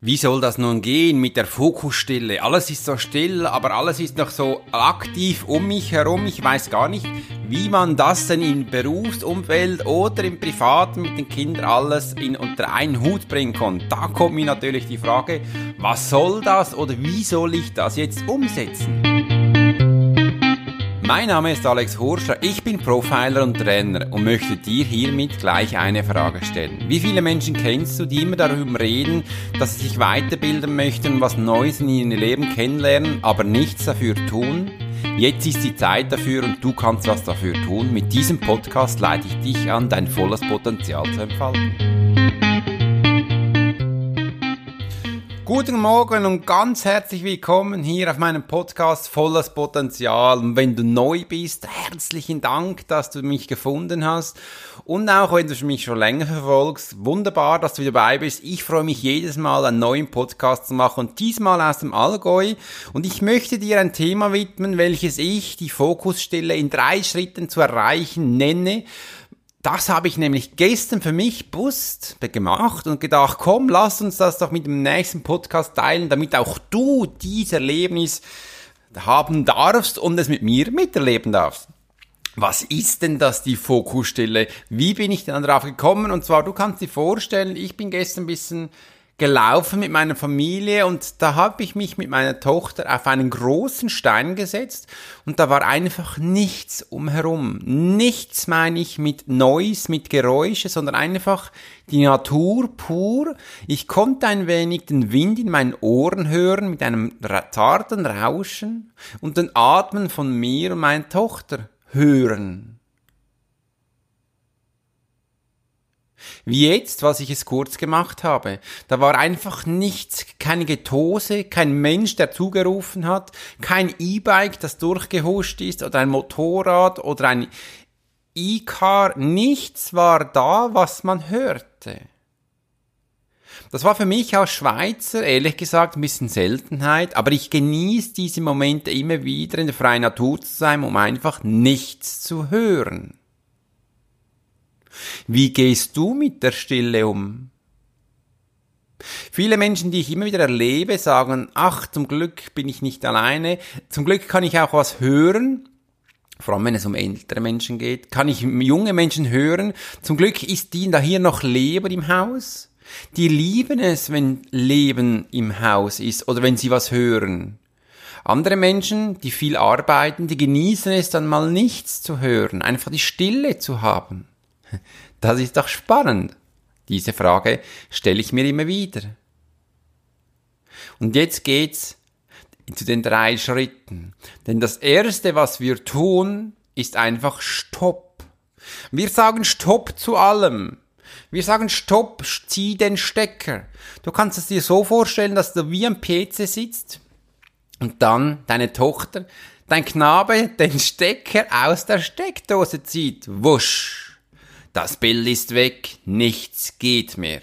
Wie soll das nun gehen mit der Fokusstille? Alles ist so still, aber alles ist noch so aktiv um mich herum. Ich weiß gar nicht, wie man das denn im Berufsumfeld oder im Privaten mit den Kindern alles in unter einen Hut bringen kann. Da kommt mir natürlich die Frage, was soll das oder wie soll ich das jetzt umsetzen? Mein Name ist Alex Hurscher, ich bin Profiler und Trainer und möchte dir hiermit gleich eine Frage stellen. Wie viele Menschen kennst du, die immer darüber reden, dass sie sich weiterbilden möchten, was Neues in ihrem Leben kennenlernen, aber nichts dafür tun? Jetzt ist die Zeit dafür und du kannst was dafür tun. Mit diesem Podcast leite ich dich an, dein volles Potenzial zu entfalten. Guten Morgen und ganz herzlich willkommen hier auf meinem Podcast Volles Potenzial. Und wenn du neu bist, herzlichen Dank, dass du mich gefunden hast. Und auch wenn du mich schon länger verfolgst, wunderbar, dass du dabei bist. Ich freue mich jedes Mal, einen neuen Podcast zu machen und diesmal aus dem Allgäu. Und ich möchte dir ein Thema widmen, welches ich die Fokusstelle in drei Schritten zu erreichen nenne das habe ich nämlich gestern für mich bewusst gemacht und gedacht, komm, lass uns das doch mit dem nächsten Podcast teilen, damit auch du dieses Erlebnis haben darfst und es mit mir miterleben darfst. Was ist denn das, die Fokusstelle? Wie bin ich denn darauf gekommen? Und zwar, du kannst dir vorstellen, ich bin gestern ein bisschen gelaufen mit meiner Familie und da habe ich mich mit meiner Tochter auf einen großen Stein gesetzt und da war einfach nichts umherum. Nichts meine ich mit Noise, mit Geräusche, sondern einfach die Natur pur. Ich konnte ein wenig den Wind in meinen Ohren hören mit einem zarten Rauschen und den Atmen von mir und meiner Tochter hören. Wie jetzt, was ich es kurz gemacht habe. Da war einfach nichts, keine Getose, kein Mensch, der zugerufen hat, kein E-Bike, das durchgehuscht ist oder ein Motorrad oder ein E-Car. Nichts war da, was man hörte. Das war für mich als Schweizer, ehrlich gesagt, ein bisschen Seltenheit, aber ich genieße diese Momente immer wieder in der freien Natur zu sein, um einfach nichts zu hören. Wie gehst du mit der Stille um? Viele Menschen, die ich immer wieder erlebe, sagen, ach, zum Glück bin ich nicht alleine, zum Glück kann ich auch was hören, vor allem wenn es um ältere Menschen geht, kann ich junge Menschen hören, zum Glück ist die da hier noch Leben im Haus. Die lieben es, wenn Leben im Haus ist oder wenn sie was hören. Andere Menschen, die viel arbeiten, die genießen es dann mal nichts zu hören, einfach die Stille zu haben. Das ist doch spannend. Diese Frage stelle ich mir immer wieder. Und jetzt geht's zu den drei Schritten. Denn das erste, was wir tun, ist einfach Stopp. Wir sagen Stopp zu allem. Wir sagen Stopp, zieh den Stecker. Du kannst es dir so vorstellen, dass du wie am PC sitzt und dann deine Tochter, dein Knabe den Stecker aus der Steckdose zieht. Wusch das Bild ist weg, nichts geht mehr.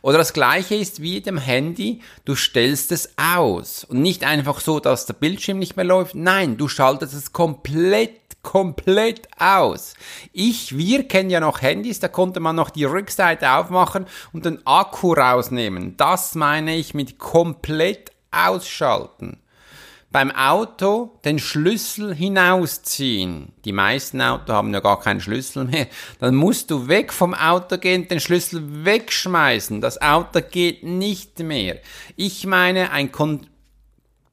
Oder das gleiche ist wie dem Handy, du stellst es aus und nicht einfach so, dass der Bildschirm nicht mehr läuft. Nein, du schaltest es komplett komplett aus. Ich, wir kennen ja noch Handys, da konnte man noch die Rückseite aufmachen und den Akku rausnehmen. Das meine ich mit komplett ausschalten beim Auto den Schlüssel hinausziehen. Die meisten Autos haben ja gar keinen Schlüssel mehr. Dann musst du weg vom Auto gehen, den Schlüssel wegschmeißen. Das Auto geht nicht mehr. Ich meine ein kon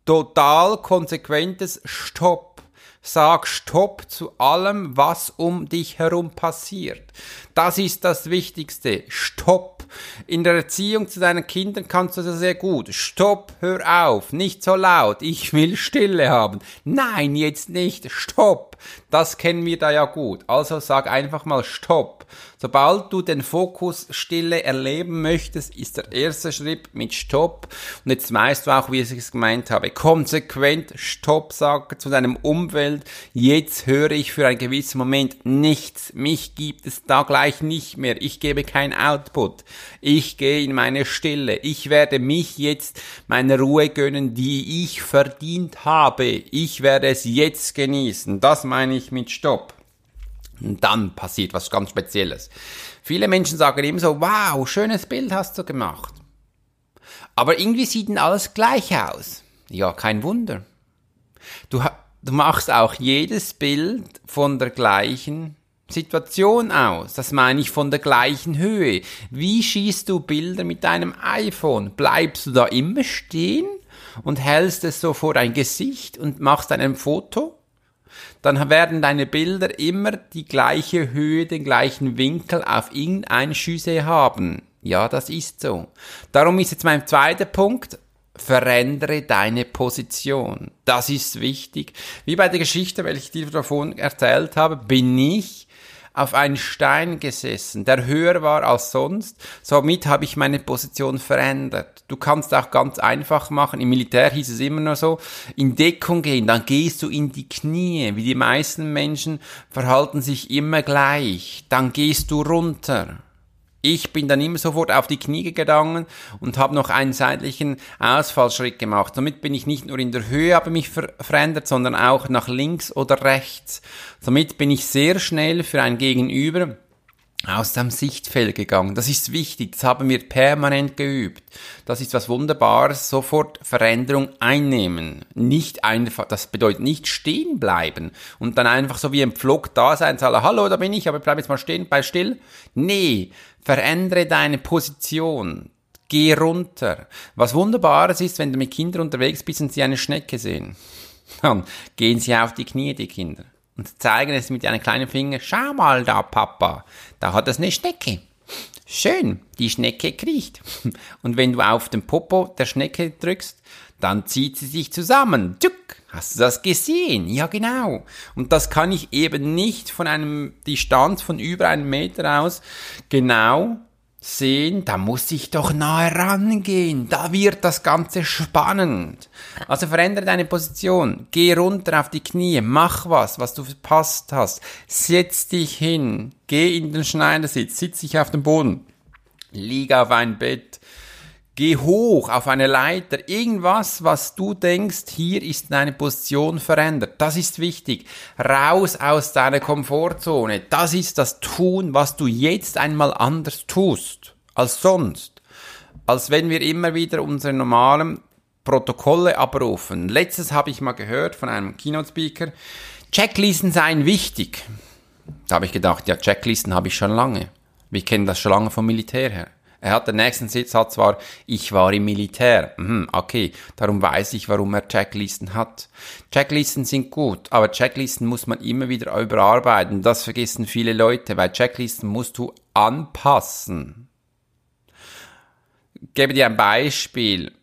total konsequentes Stopp. Sag Stopp zu allem, was um dich herum passiert. Das ist das Wichtigste. Stopp in der Erziehung zu deinen Kindern kannst du das sehr gut. Stopp, hör auf, nicht so laut, ich will Stille haben. Nein, jetzt nicht, stopp. Das kennen wir da ja gut. Also sag einfach mal Stopp. Sobald du den Fokus Stille erleben möchtest, ist der erste Schritt mit Stopp. Und jetzt weißt du auch, wie ich es gemeint habe. Konsequent Stopp sagen zu deinem Umfeld. Jetzt höre ich für einen gewissen Moment nichts. Mich gibt es da gleich nicht mehr. Ich gebe kein Output. Ich gehe in meine Stille. Ich werde mich jetzt meine Ruhe gönnen, die ich verdient habe. Ich werde es jetzt genießen. Das meine ich mit Stopp. Und dann passiert was ganz Spezielles. Viele Menschen sagen eben so, wow, schönes Bild hast du gemacht. Aber irgendwie sieht denn alles gleich aus. Ja, kein Wunder. Du, du machst auch jedes Bild von der gleichen Situation aus. Das meine ich von der gleichen Höhe. Wie schießt du Bilder mit deinem iPhone? Bleibst du da immer stehen und hältst es so vor dein Gesicht und machst ein Foto? Dann werden deine Bilder immer die gleiche Höhe, den gleichen Winkel auf irgendein Schüsse haben. Ja, das ist so. Darum ist jetzt mein zweiter Punkt, verändere deine Position. Das ist wichtig. Wie bei der Geschichte, welche ich dir davon erzählt habe, bin ich auf einen Stein gesessen, der höher war als sonst. Somit habe ich meine Position verändert. Du kannst auch ganz einfach machen. Im Militär hieß es immer nur so, in Deckung gehen, dann gehst du in die Knie. Wie die meisten Menschen verhalten sich immer gleich. Dann gehst du runter. Ich bin dann immer sofort auf die Knie gegangen und habe noch einen seitlichen Ausfallschritt gemacht. Somit bin ich nicht nur in der Höhe habe mich ver verändert, sondern auch nach links oder rechts. Somit bin ich sehr schnell für ein Gegenüber aus dem Sichtfeld gegangen. Das ist wichtig, das haben wir permanent geübt. Das ist was Wunderbares, sofort Veränderung einnehmen. Nicht einfach, das bedeutet nicht stehen bleiben und dann einfach so wie ein Pflock da sein, sagen, hallo, da bin ich, aber bleib jetzt mal stehen, bei still. Nee, verändere deine Position. Geh runter. Was Wunderbares ist, wenn du mit Kindern unterwegs bist und sie eine Schnecke sehen. Dann gehen sie auf die Knie, die Kinder und zeigen es mit einem kleinen Finger, schau mal da, Papa, da hat es eine Schnecke. Schön, die Schnecke kriecht. Und wenn du auf den Popo der Schnecke drückst, dann zieht sie sich zusammen. Tschuk, hast du das gesehen? Ja, genau. Und das kann ich eben nicht von einem Distanz von über einem Meter aus genau sehen, da muss ich doch nahe rangehen, da wird das Ganze spannend. Also verändere deine Position, geh runter auf die Knie, mach was, was du verpasst hast, setz dich hin, geh in den Schneidersitz, sitz dich auf dem Boden, lieg auf ein Bett, Geh hoch auf eine Leiter, irgendwas, was du denkst, hier ist deine Position verändert. Das ist wichtig. Raus aus deiner Komfortzone. Das ist das Tun, was du jetzt einmal anders tust als sonst. Als wenn wir immer wieder unsere normalen Protokolle abrufen. Letztes habe ich mal gehört von einem Keynote-Speaker, Checklisten seien wichtig. Da habe ich gedacht, ja, Checklisten habe ich schon lange. Wir kennen das schon lange vom Militär her. Er hat den nächsten Satz war, ich war im Militär. Mhm, okay, darum weiß ich, warum er Checklisten hat. Checklisten sind gut, aber Checklisten muss man immer wieder überarbeiten. Das vergessen viele Leute, weil Checklisten musst du anpassen. Ich gebe dir ein Beispiel.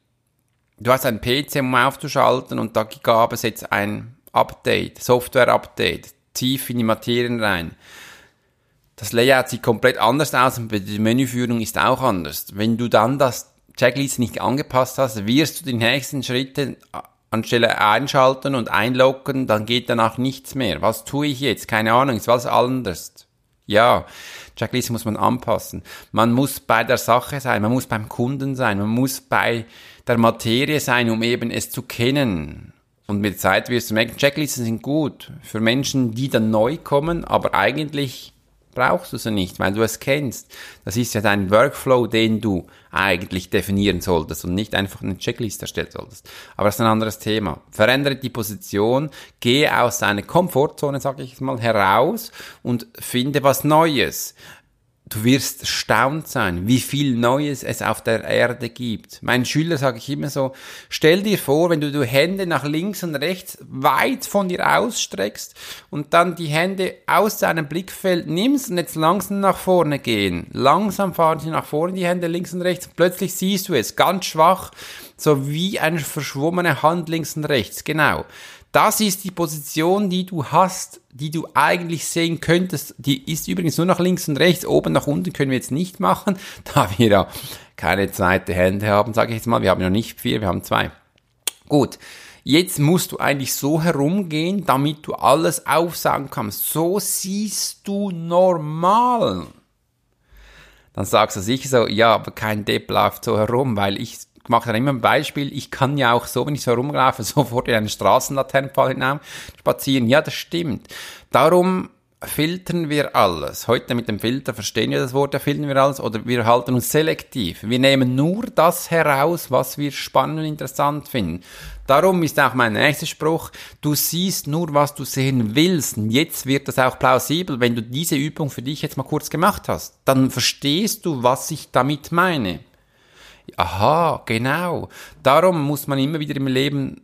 Du hast einen PC, um aufzuschalten und da gab es jetzt ein Update, Software-Update, tief in die Materien rein. Das Layout sieht komplett anders aus und die Menüführung ist auch anders. Wenn du dann das Checklist nicht angepasst hast, wirst du die nächsten Schritte anstelle einschalten und einloggen, dann geht danach nichts mehr. Was tue ich jetzt? Keine Ahnung, ist was anders. Ja, Checklist muss man anpassen. Man muss bei der Sache sein, man muss beim Kunden sein, man muss bei der Materie sein, um eben es zu kennen. Und mit Zeit wirst du merken, Checklisten sind gut für Menschen, die dann neu kommen, aber eigentlich brauchst du sie nicht, weil du es kennst. Das ist ja dein Workflow, den du eigentlich definieren solltest und nicht einfach eine Checkliste erstellen solltest. Aber das ist ein anderes Thema. Verändere die Position, gehe aus deiner Komfortzone, sage ich mal, heraus und finde was Neues du wirst erstaunt sein, wie viel Neues es auf der Erde gibt. Meinen Schüler sage ich immer so, stell dir vor, wenn du die Hände nach links und rechts weit von dir ausstreckst und dann die Hände aus deinem Blickfeld nimmst und jetzt langsam nach vorne gehen. Langsam fahren sie nach vorne, die Hände links und rechts. Plötzlich siehst du es, ganz schwach, so wie eine verschwommene Hand links und rechts. Genau. Das ist die Position, die du hast, die du eigentlich sehen könntest. Die ist übrigens nur nach links und rechts. Oben nach unten können wir jetzt nicht machen, da wir ja keine zweite Hände haben, sage ich jetzt mal. Wir haben ja nicht vier, wir haben zwei. Gut. Jetzt musst du eigentlich so herumgehen, damit du alles aufsagen kannst. So siehst du normal. Dann sagst du sicher so, ja, aber kein Depp läuft so herum, weil ich mache dann immer ein Beispiel, ich kann ja auch so, wenn ich so rumlaufe, sofort in einen Straßenlaternenpfahl hinaus spazieren. Ja, das stimmt. Darum filtern wir alles. Heute mit dem Filter verstehen wir das Wort, da filtern wir alles oder wir halten uns selektiv. Wir nehmen nur das heraus, was wir spannend und interessant finden. Darum ist auch mein nächster Spruch, du siehst nur, was du sehen willst. Und jetzt wird das auch plausibel, wenn du diese Übung für dich jetzt mal kurz gemacht hast. Dann verstehst du, was ich damit meine. Aha, genau. Darum muss man immer wieder im Leben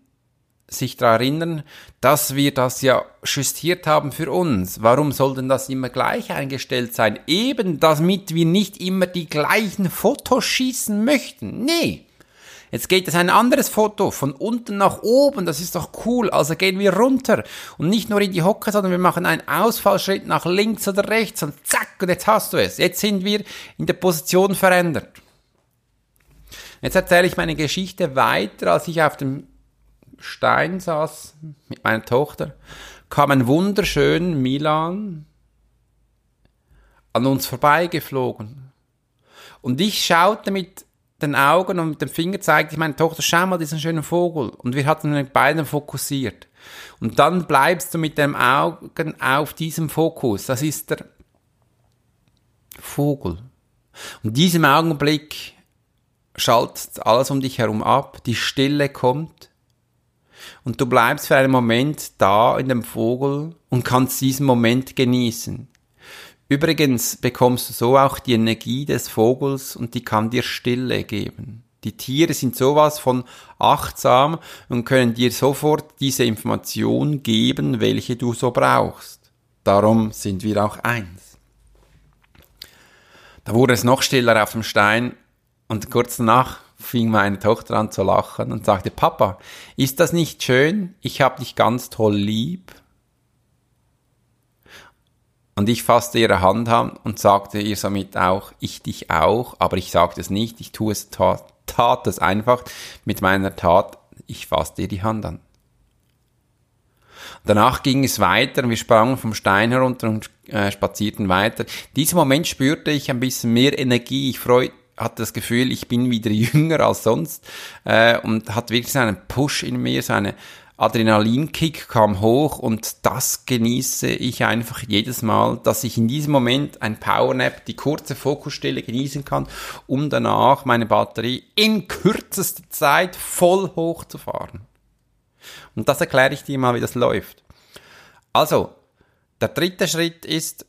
sich daran erinnern, dass wir das ja justiert haben für uns. Warum soll denn das immer gleich eingestellt sein? Eben damit wir nicht immer die gleichen Fotos schießen möchten. Nee. Jetzt geht es ein anderes Foto von unten nach oben, das ist doch cool. Also gehen wir runter und nicht nur in die Hocke, sondern wir machen einen Ausfallschritt nach links oder rechts und zack, und jetzt hast du es. Jetzt sind wir in der Position verändert. Jetzt erzähle ich meine Geschichte weiter, als ich auf dem Stein saß mit meiner Tochter, kam ein wunderschön Milan an uns vorbeigeflogen. Und ich schaute mit den Augen und mit dem Finger zeigte ich meine Tochter, schau mal diesen schönen Vogel. Und wir hatten mit beiden fokussiert. Und dann bleibst du mit dem Augen auf diesem Fokus. Das ist der Vogel. Und in diesem Augenblick schaltet alles um dich herum ab, die Stille kommt und du bleibst für einen Moment da in dem Vogel und kannst diesen Moment genießen. Übrigens bekommst du so auch die Energie des Vogels und die kann dir Stille geben. Die Tiere sind sowas von achtsam und können dir sofort diese Information geben, welche du so brauchst. Darum sind wir auch eins. Da wurde es noch stiller auf dem Stein und kurz danach fing meine Tochter an zu lachen und sagte, Papa, ist das nicht schön? Ich hab dich ganz toll lieb. Und ich fasste ihre Hand an und sagte ihr somit auch, ich dich auch, aber ich sagte es nicht, ich tue es, tat, tat es einfach mit meiner Tat, ich fasste ihr die Hand an. Danach ging es weiter, wir sprangen vom Stein herunter und äh, spazierten weiter. In diesem Moment spürte ich ein bisschen mehr Energie, ich freute hatte das Gefühl, ich bin wieder jünger als sonst äh, und hat wirklich so einen Push in mir, so eine Adrenalinkick kam hoch und das genieße ich einfach jedes Mal, dass ich in diesem Moment ein Powernap, die kurze Fokusstelle genießen kann, um danach meine Batterie in kürzester Zeit voll hochzufahren. Und das erkläre ich dir mal, wie das läuft. Also, der dritte Schritt ist,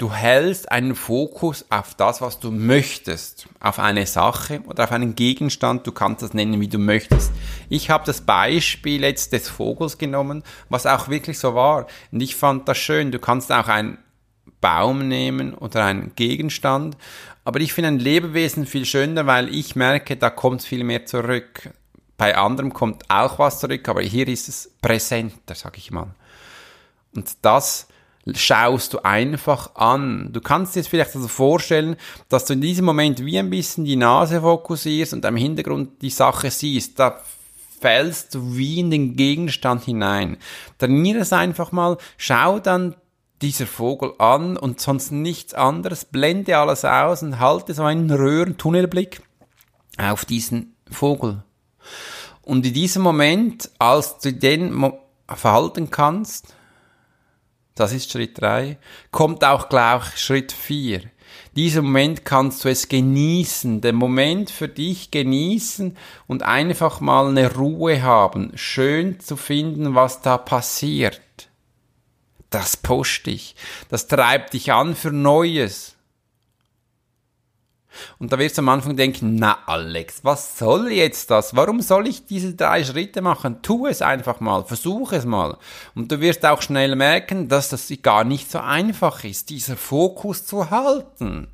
Du hältst einen Fokus auf das, was du möchtest, auf eine Sache oder auf einen Gegenstand, du kannst das nennen, wie du möchtest. Ich habe das Beispiel jetzt des Vogels genommen, was auch wirklich so war. Und ich fand das schön. Du kannst auch einen Baum nehmen oder einen Gegenstand. Aber ich finde ein Lebewesen viel schöner, weil ich merke, da kommt viel mehr zurück. Bei anderem kommt auch was zurück, aber hier ist es präsenter, sag ich mal. Und das schaust du einfach an. Du kannst dir jetzt vielleicht also vorstellen, dass du in diesem Moment wie ein bisschen die Nase fokussierst und am Hintergrund die Sache siehst. Da fällst du wie in den Gegenstand hinein. Trainiere es einfach mal, schau dann dieser Vogel an und sonst nichts anderes, blende alles aus und halte so einen Röhrentunnelblick auf diesen Vogel. Und in diesem Moment, als du den verhalten kannst, das ist Schritt drei. Kommt auch gleich Schritt vier. Diesen Moment kannst du es genießen, den Moment für dich genießen und einfach mal eine Ruhe haben, schön zu finden, was da passiert. Das pusht dich, das treibt dich an für Neues. Und da wirst du am Anfang denken, na Alex, was soll jetzt das? Warum soll ich diese drei Schritte machen? Tu es einfach mal, versuch es mal. Und du wirst auch schnell merken, dass das gar nicht so einfach ist, dieser Fokus zu halten.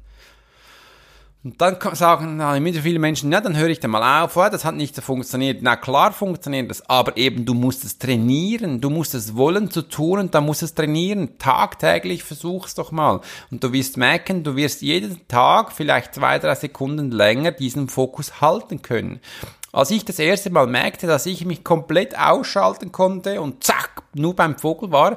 Und dann sagen na, immer viele Menschen, ja, dann höre ich da mal auf, oh, das hat nicht so funktioniert. Na klar funktioniert das, aber eben du musst es trainieren, du musst es wollen zu tun und dann musst es trainieren. Tagtäglich versuch's doch mal. Und du wirst merken, du wirst jeden Tag vielleicht zwei, drei Sekunden länger diesen Fokus halten können. Als ich das erste Mal merkte, dass ich mich komplett ausschalten konnte und zack, nur beim Vogel war,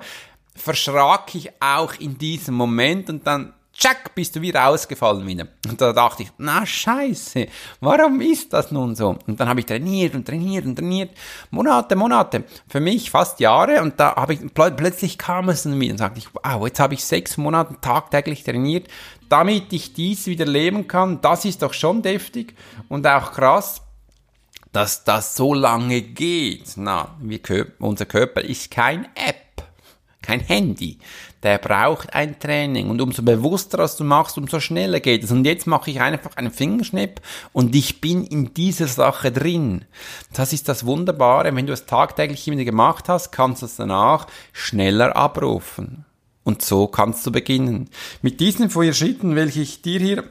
verschrak ich auch in diesem Moment und dann tschack, bist du wieder ausgefallen wieder. Und da dachte ich, na scheiße, warum ist das nun so? Und dann habe ich trainiert und trainiert und trainiert, Monate, Monate, für mich fast Jahre und da habe ich, plötzlich kam es dann wieder und sagte ich, wow, jetzt habe ich sechs Monate tagtäglich trainiert, damit ich dies wieder leben kann, das ist doch schon deftig und auch krass, dass das so lange geht. Na, wir, unser Körper ist kein App, kein Handy. Der braucht ein Training. Und umso bewusster das du machst, umso schneller geht es. Und jetzt mache ich einfach einen Fingerschnipp und ich bin in dieser Sache drin. Das ist das Wunderbare. Wenn du es tagtäglich wieder gemacht hast, kannst du es danach schneller abrufen. Und so kannst du beginnen. Mit diesen vier Schritten, welche ich dir hier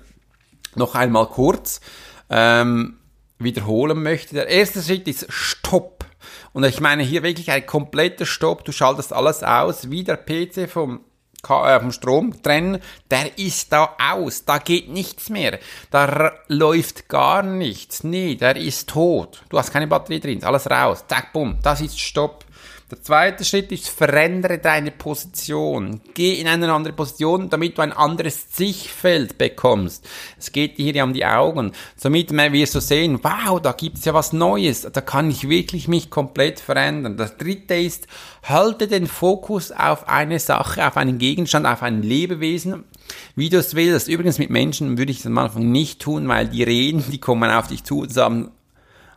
noch einmal kurz ähm, wiederholen möchte. Der erste Schritt ist Stopp. Und ich meine hier wirklich ein kompletter Stopp. Du schaltest alles aus, wie der PC vom, äh, vom Strom trennen. Der ist da aus. Da geht nichts mehr. Da läuft gar nichts. Nee, der ist tot. Du hast keine Batterie drin. Alles raus. Zack, bumm. Das ist Stopp. Der zweite Schritt ist, verändere deine Position. Geh in eine andere Position, damit du ein anderes Sichtfeld bekommst. Es geht hier um die Augen. Somit wirst du sehen, wow, da gibt's ja was Neues. Da kann ich wirklich mich komplett verändern. Das dritte ist, halte den Fokus auf eine Sache, auf einen Gegenstand, auf ein Lebewesen, wie du es willst. Übrigens mit Menschen würde ich es am Anfang nicht tun, weil die reden, die kommen auf dich zu und sagen,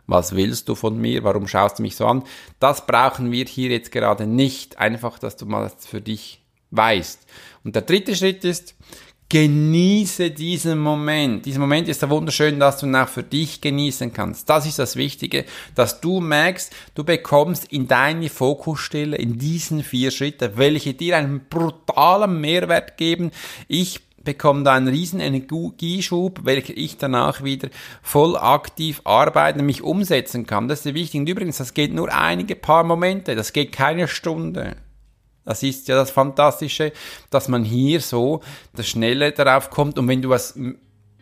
was willst du von mir, warum schaust du mich so an? Das brauchen wir hier jetzt gerade nicht, einfach, dass du mal das für dich weißt. Und der dritte Schritt ist, genieße diesen Moment. Dieser Moment ist so wunderschön, dass du ihn auch für dich genießen kannst. Das ist das Wichtige, dass du merkst, du bekommst in deine Fokusstelle, in diesen vier Schritten, welche dir einen brutalen Mehrwert geben. Ich bekomme da einen riesen Energieschub, welcher ich danach wieder voll aktiv arbeiten, mich umsetzen kann. Das ist wichtig. Und übrigens, das geht nur einige paar Momente, das geht keine Stunde. Das ist ja das Fantastische, dass man hier so das Schnelle darauf kommt und wenn du was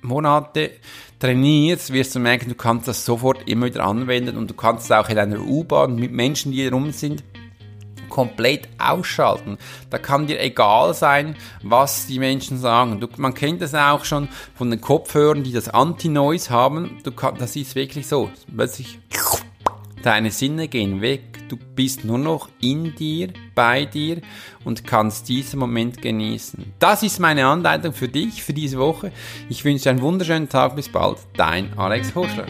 Monate trainierst, wirst du merken, du kannst das sofort immer wieder anwenden und du kannst es auch in einer U-Bahn mit Menschen, die rum sind, komplett ausschalten. Da kann dir egal sein, was die Menschen sagen. Du, man kennt das auch schon von den Kopfhörern, die das Anti-Noise haben. Du das ist wirklich so. Plötzlich deine Sinne gehen weg. Du bist nur noch in dir, bei dir und kannst diesen Moment genießen. Das ist meine Anleitung für dich für diese Woche. Ich wünsche dir einen wunderschönen Tag. Bis bald. Dein Alex Horschler.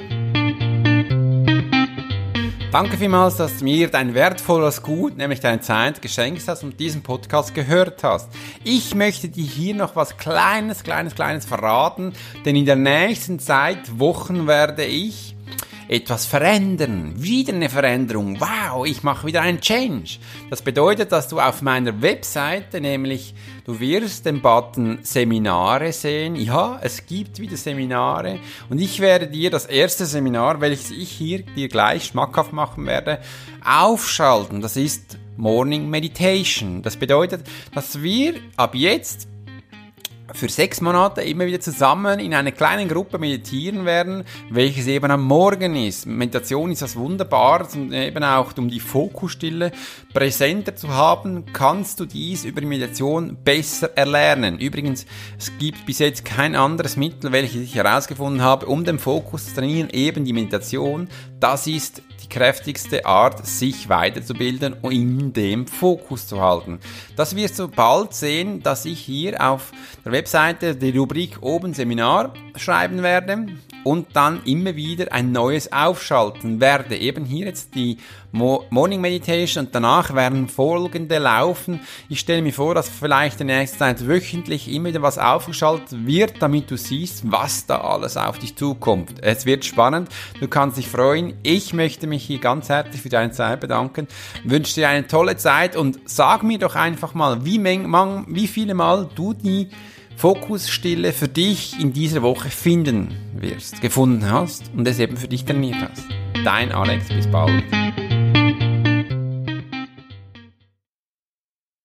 Danke vielmals, dass du mir dein wertvolles Gut, nämlich deine Zeit, geschenkt hast und diesen Podcast gehört hast. Ich möchte dir hier noch was Kleines, Kleines, Kleines verraten, denn in der nächsten Zeit, Wochen werde ich etwas verändern. Wieder eine Veränderung. Wow, ich mache wieder einen Change. Das bedeutet, dass du auf meiner Webseite, nämlich du wirst den Button Seminare sehen. Ja, es gibt wieder Seminare und ich werde dir das erste Seminar, welches ich hier dir gleich schmackhaft machen werde, aufschalten. Das ist Morning Meditation. Das bedeutet, dass wir ab jetzt für sechs Monate immer wieder zusammen in einer kleinen Gruppe meditieren werden, welches eben am Morgen ist. Meditation ist das wunderbar und eben auch um die Fokusstille präsenter zu haben, kannst du dies über Meditation besser erlernen. Übrigens, es gibt bis jetzt kein anderes Mittel, welches ich herausgefunden habe, um den Fokus zu trainieren, eben die Meditation. Das ist die kräftigste Art, sich weiterzubilden und in dem Fokus zu halten. Das wirst du bald sehen, dass ich hier auf der Webseite die Rubrik oben Seminar schreiben werde und dann immer wieder ein neues aufschalten werde. Eben hier jetzt die Morning Meditation und danach werden folgende laufen. Ich stelle mir vor, dass vielleicht in der nächsten Zeit wöchentlich immer wieder was aufgeschaltet wird, damit du siehst, was da alles auf dich zukommt. Es wird spannend, du kannst dich freuen. Ich möchte mich hier ganz herzlich für deine Zeit bedanken, wünsche dir eine tolle Zeit und sag mir doch einfach mal, wie, wie viele Mal du die Fokusstille für dich in dieser Woche finden wirst, gefunden hast und es eben für dich trainiert hast. Dein Alex, bis bald.